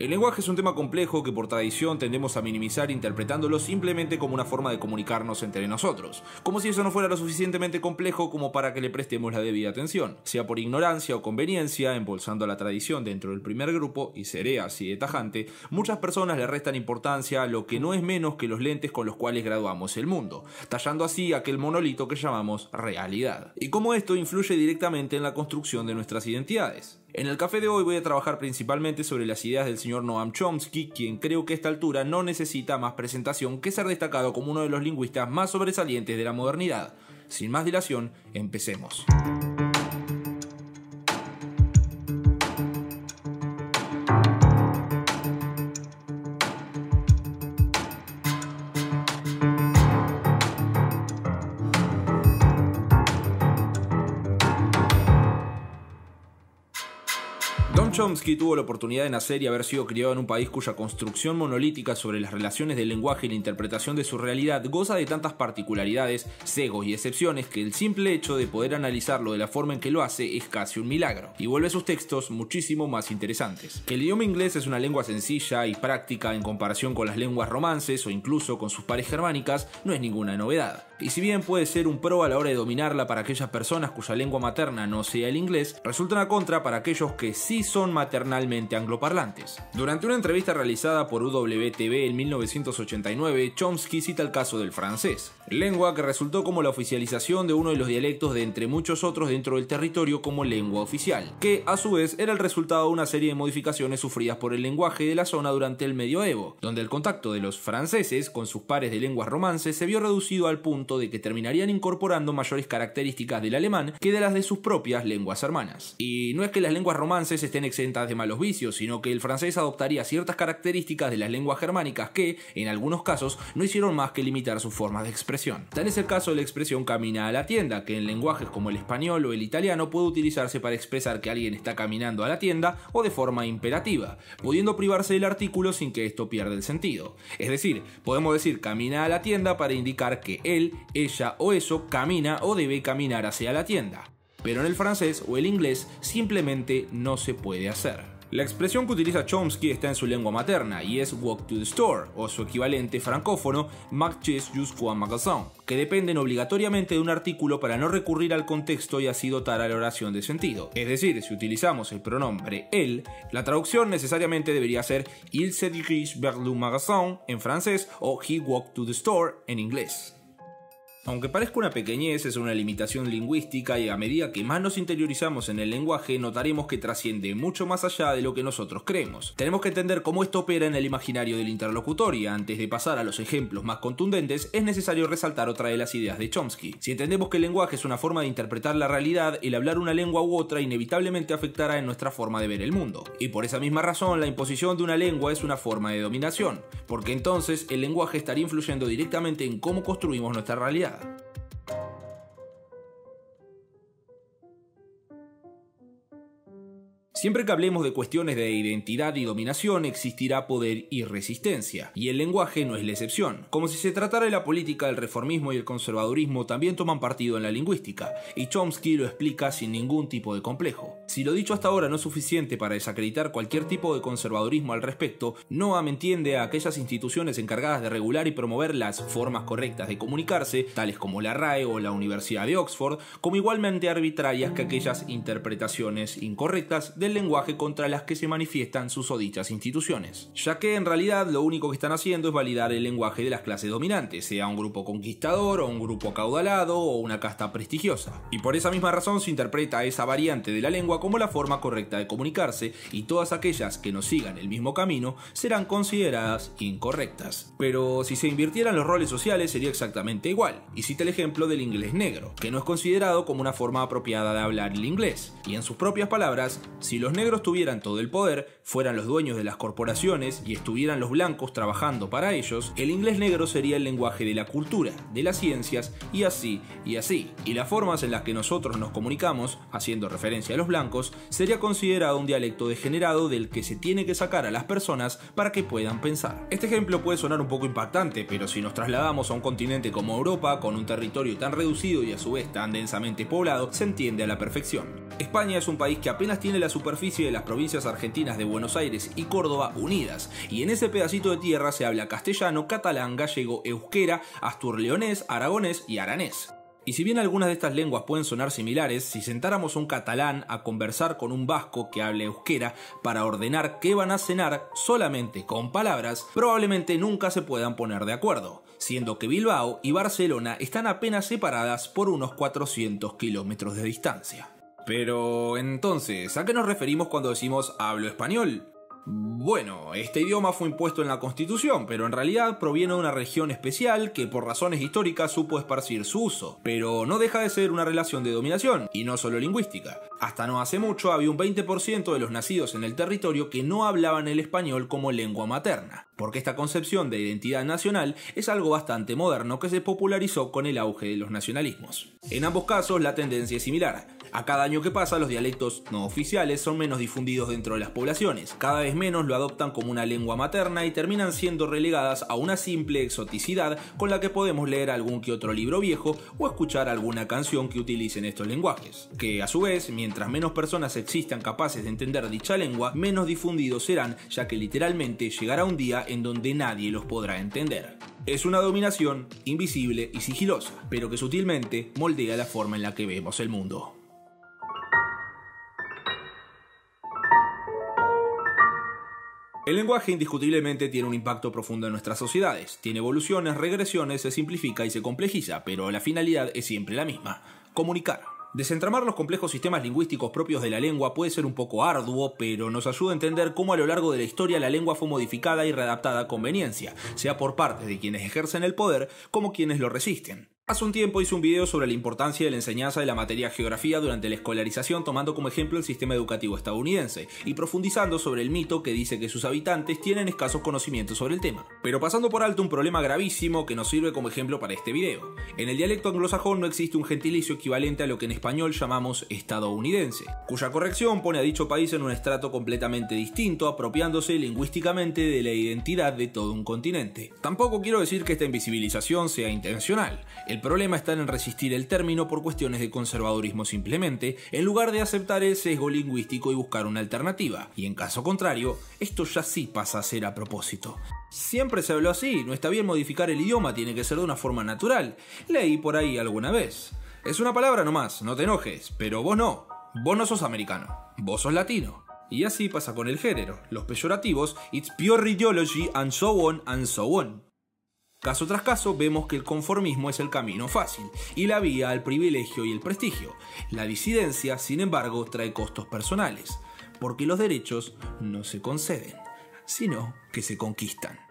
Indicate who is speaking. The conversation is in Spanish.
Speaker 1: El lenguaje es un tema complejo que por tradición tendemos a minimizar interpretándolo simplemente como una forma de comunicarnos entre nosotros, como si eso no fuera lo suficientemente complejo como para que le prestemos la debida atención, sea por ignorancia o conveniencia, embolsando la tradición dentro del primer grupo, y seré así de tajante, muchas personas le restan importancia a lo que no es menos que los lentes con los cuales graduamos el mundo, tallando así aquel monolito que llamamos realidad. Y cómo esto influye directamente en la construcción de nuestras identidades. En el café de hoy voy a trabajar principalmente sobre las ideas del señor Noam Chomsky, quien creo que a esta altura no necesita más presentación que ser destacado como uno de los lingüistas más sobresalientes de la modernidad. Sin más dilación, empecemos. Chomsky tuvo la oportunidad de nacer y haber sido criado en un país cuya construcción monolítica sobre las relaciones del lenguaje y la interpretación de su realidad goza de tantas particularidades, cegos y excepciones que el simple hecho de poder analizarlo de la forma en que lo hace es casi un milagro, y vuelve sus textos muchísimo más interesantes. Que el idioma inglés es una lengua sencilla y práctica en comparación con las lenguas romances o incluso con sus pares germánicas no es ninguna novedad. Y si bien puede ser un pro a la hora de dominarla para aquellas personas cuya lengua materna no sea el inglés, resulta una contra para aquellos que sí son maternalmente angloparlantes. Durante una entrevista realizada por UWTV en 1989, Chomsky cita el caso del francés, lengua que resultó como la oficialización de uno de los dialectos de entre muchos otros dentro del territorio como lengua oficial, que a su vez era el resultado de una serie de modificaciones sufridas por el lenguaje de la zona durante el medioevo, donde el contacto de los franceses con sus pares de lenguas romances se vio reducido al punto de que terminarían incorporando mayores características del alemán que de las de sus propias lenguas hermanas. Y no es que las lenguas romances estén de malos vicios, sino que el francés adoptaría ciertas características de las lenguas germánicas que, en algunos casos, no hicieron más que limitar sus formas de expresión. Tal es el caso de la expresión camina a la tienda, que en lenguajes como el español o el italiano puede utilizarse para expresar que alguien está caminando a la tienda o de forma imperativa, pudiendo privarse del artículo sin que esto pierda el sentido. Es decir, podemos decir camina a la tienda para indicar que él, ella o eso camina o debe caminar hacia la tienda pero en el francés o el inglés simplemente no se puede hacer. La expresión que utiliza Chomsky está en su lengua materna y es walk to the store, o su equivalente francófono marches jusqu'au magasin, que dependen obligatoriamente de un artículo para no recurrir al contexto y así dotar a la oración de sentido. Es decir, si utilizamos el pronombre él, la traducción necesariamente debería ser il se dirige vers le magasin en francés o he walked to the store en inglés. Aunque parezca una pequeñez, es una limitación lingüística y a medida que más nos interiorizamos en el lenguaje, notaremos que trasciende mucho más allá de lo que nosotros creemos. Tenemos que entender cómo esto opera en el imaginario del interlocutor y antes de pasar a los ejemplos más contundentes, es necesario resaltar otra de las ideas de Chomsky. Si entendemos que el lenguaje es una forma de interpretar la realidad, el hablar una lengua u otra inevitablemente afectará en nuestra forma de ver el mundo. Y por esa misma razón, la imposición de una lengua es una forma de dominación, porque entonces el lenguaje estaría influyendo directamente en cómo construimos nuestra realidad. Siempre que hablemos de cuestiones de identidad y dominación existirá poder y resistencia, y el lenguaje no es la excepción. Como si se tratara de la política, el reformismo y el conservadurismo también toman partido en la lingüística, y Chomsky lo explica sin ningún tipo de complejo. Si lo dicho hasta ahora no es suficiente para desacreditar cualquier tipo de conservadurismo al respecto, Noam entiende a aquellas instituciones encargadas de regular y promover las formas correctas de comunicarse, tales como la RAE o la Universidad de Oxford, como igualmente arbitrarias que aquellas interpretaciones incorrectas de lenguaje contra las que se manifiestan sus odichas instituciones, ya que en realidad lo único que están haciendo es validar el lenguaje de las clases dominantes, sea un grupo conquistador o un grupo acaudalado o una casta prestigiosa. Y por esa misma razón se interpreta esa variante de la lengua como la forma correcta de comunicarse y todas aquellas que no sigan el mismo camino serán consideradas incorrectas. Pero si se invirtieran los roles sociales sería exactamente igual, y cita el ejemplo del inglés negro, que no es considerado como una forma apropiada de hablar el inglés, y en sus propias palabras, si los negros tuvieran todo el poder, fueran los dueños de las corporaciones y estuvieran los blancos trabajando para ellos, el inglés negro sería el lenguaje de la cultura, de las ciencias y así y así. Y las formas en las que nosotros nos comunicamos, haciendo referencia a los blancos, sería considerado un dialecto degenerado del que se tiene que sacar a las personas para que puedan pensar. Este ejemplo puede sonar un poco impactante, pero si nos trasladamos a un continente como Europa, con un territorio tan reducido y a su vez tan densamente poblado, se entiende a la perfección. España es un país que apenas tiene la superficie de las provincias argentinas de Buenos Aires y Córdoba unidas, y en ese pedacito de tierra se habla castellano, catalán, gallego, euskera, astur-leonés, aragonés y aranés. Y si bien algunas de estas lenguas pueden sonar similares, si sentáramos un catalán a conversar con un vasco que hable euskera para ordenar qué van a cenar solamente con palabras, probablemente nunca se puedan poner de acuerdo, siendo que Bilbao y Barcelona están apenas separadas por unos 400 kilómetros de distancia. Pero entonces, ¿a qué nos referimos cuando decimos hablo español? Bueno, este idioma fue impuesto en la Constitución, pero en realidad proviene de una región especial que por razones históricas supo esparcir su uso, pero no deja de ser una relación de dominación, y no solo lingüística. Hasta no hace mucho había un 20% de los nacidos en el territorio que no hablaban el español como lengua materna, porque esta concepción de identidad nacional es algo bastante moderno que se popularizó con el auge de los nacionalismos. En ambos casos la tendencia es similar, a cada año que pasa, los dialectos no oficiales son menos difundidos dentro de las poblaciones. Cada vez menos lo adoptan como una lengua materna y terminan siendo relegadas a una simple exoticidad con la que podemos leer algún que otro libro viejo o escuchar alguna canción que utilicen estos lenguajes. Que a su vez, mientras menos personas existan capaces de entender dicha lengua, menos difundidos serán, ya que literalmente llegará un día en donde nadie los podrá entender. Es una dominación invisible y sigilosa, pero que sutilmente moldea la forma en la que vemos el mundo. El lenguaje indiscutiblemente tiene un impacto profundo en nuestras sociedades. Tiene evoluciones, regresiones, se simplifica y se complejiza, pero la finalidad es siempre la misma, comunicar. Desentramar los complejos sistemas lingüísticos propios de la lengua puede ser un poco arduo, pero nos ayuda a entender cómo a lo largo de la historia la lengua fue modificada y readaptada a conveniencia, sea por parte de quienes ejercen el poder como quienes lo resisten. Hace un tiempo hice un video sobre la importancia de la enseñanza de la materia geografía durante la escolarización tomando como ejemplo el sistema educativo estadounidense y profundizando sobre el mito que dice que sus habitantes tienen escasos conocimientos sobre el tema. Pero pasando por alto un problema gravísimo que nos sirve como ejemplo para este video. En el dialecto anglosajón no existe un gentilicio equivalente a lo que en español llamamos estadounidense, cuya corrección pone a dicho país en un estrato completamente distinto, apropiándose lingüísticamente de la identidad de todo un continente. Tampoco quiero decir que esta invisibilización sea intencional. El problema está en resistir el término por cuestiones de conservadurismo simplemente, en lugar de aceptar el sesgo lingüístico y buscar una alternativa. Y en caso contrario, esto ya sí pasa a ser a propósito. Siempre se habló así, no está bien modificar el idioma, tiene que ser de una forma natural. Leí por ahí alguna vez. Es una palabra nomás, no te enojes, pero vos no. Vos no sos americano, vos sos latino. Y así pasa con el género, los peyorativos, it's pure ideology and so on and so on. Caso tras caso vemos que el conformismo es el camino fácil y la vía al privilegio y el prestigio. La disidencia, sin embargo, trae costos personales, porque los derechos no se conceden, sino que se conquistan.